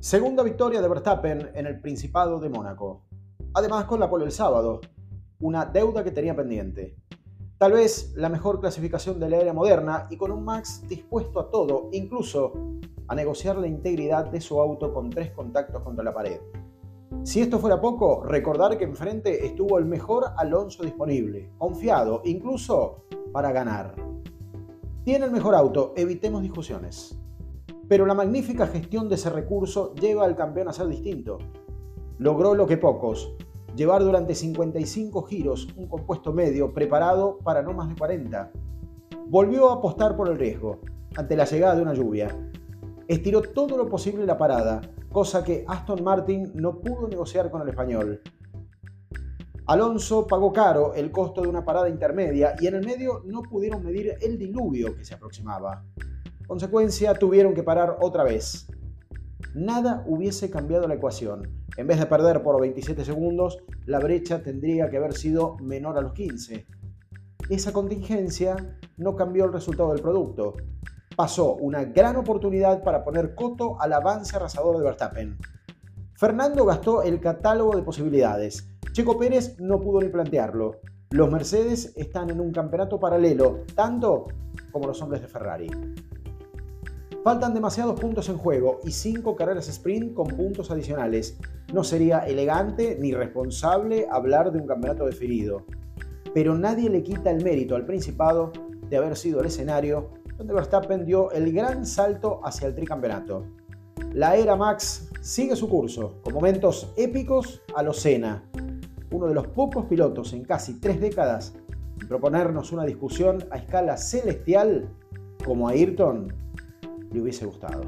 Segunda victoria de Verstappen en el Principado de Mónaco. Además con la pole el sábado, una deuda que tenía pendiente. Tal vez la mejor clasificación de la era moderna y con un Max dispuesto a todo, incluso a negociar la integridad de su auto con tres contactos contra la pared. Si esto fuera poco, recordar que enfrente estuvo el mejor Alonso disponible, confiado, incluso para ganar. Tiene el mejor auto, evitemos discusiones. Pero la magnífica gestión de ese recurso lleva al campeón a ser distinto. Logró lo que pocos, llevar durante 55 giros un compuesto medio preparado para no más de 40. Volvió a apostar por el riesgo, ante la llegada de una lluvia. Estiró todo lo posible la parada, cosa que Aston Martin no pudo negociar con el español. Alonso pagó caro el costo de una parada intermedia y en el medio no pudieron medir el diluvio que se aproximaba. Consecuencia, tuvieron que parar otra vez. Nada hubiese cambiado la ecuación. En vez de perder por 27 segundos, la brecha tendría que haber sido menor a los 15. Esa contingencia no cambió el resultado del producto. Pasó una gran oportunidad para poner coto al avance arrasador de Verstappen. Fernando gastó el catálogo de posibilidades. Checo Pérez no pudo ni plantearlo. Los Mercedes están en un campeonato paralelo, tanto como los hombres de Ferrari. Faltan demasiados puntos en juego y 5 carreras sprint con puntos adicionales. No sería elegante ni responsable hablar de un campeonato definido. Pero nadie le quita el mérito al Principado de haber sido el escenario donde Verstappen dio el gran salto hacia el tricampeonato. La era Max sigue su curso, con momentos épicos a lo Senna, uno de los pocos pilotos en casi tres décadas en proponernos una discusión a escala celestial como Ayrton le hubiese gustado.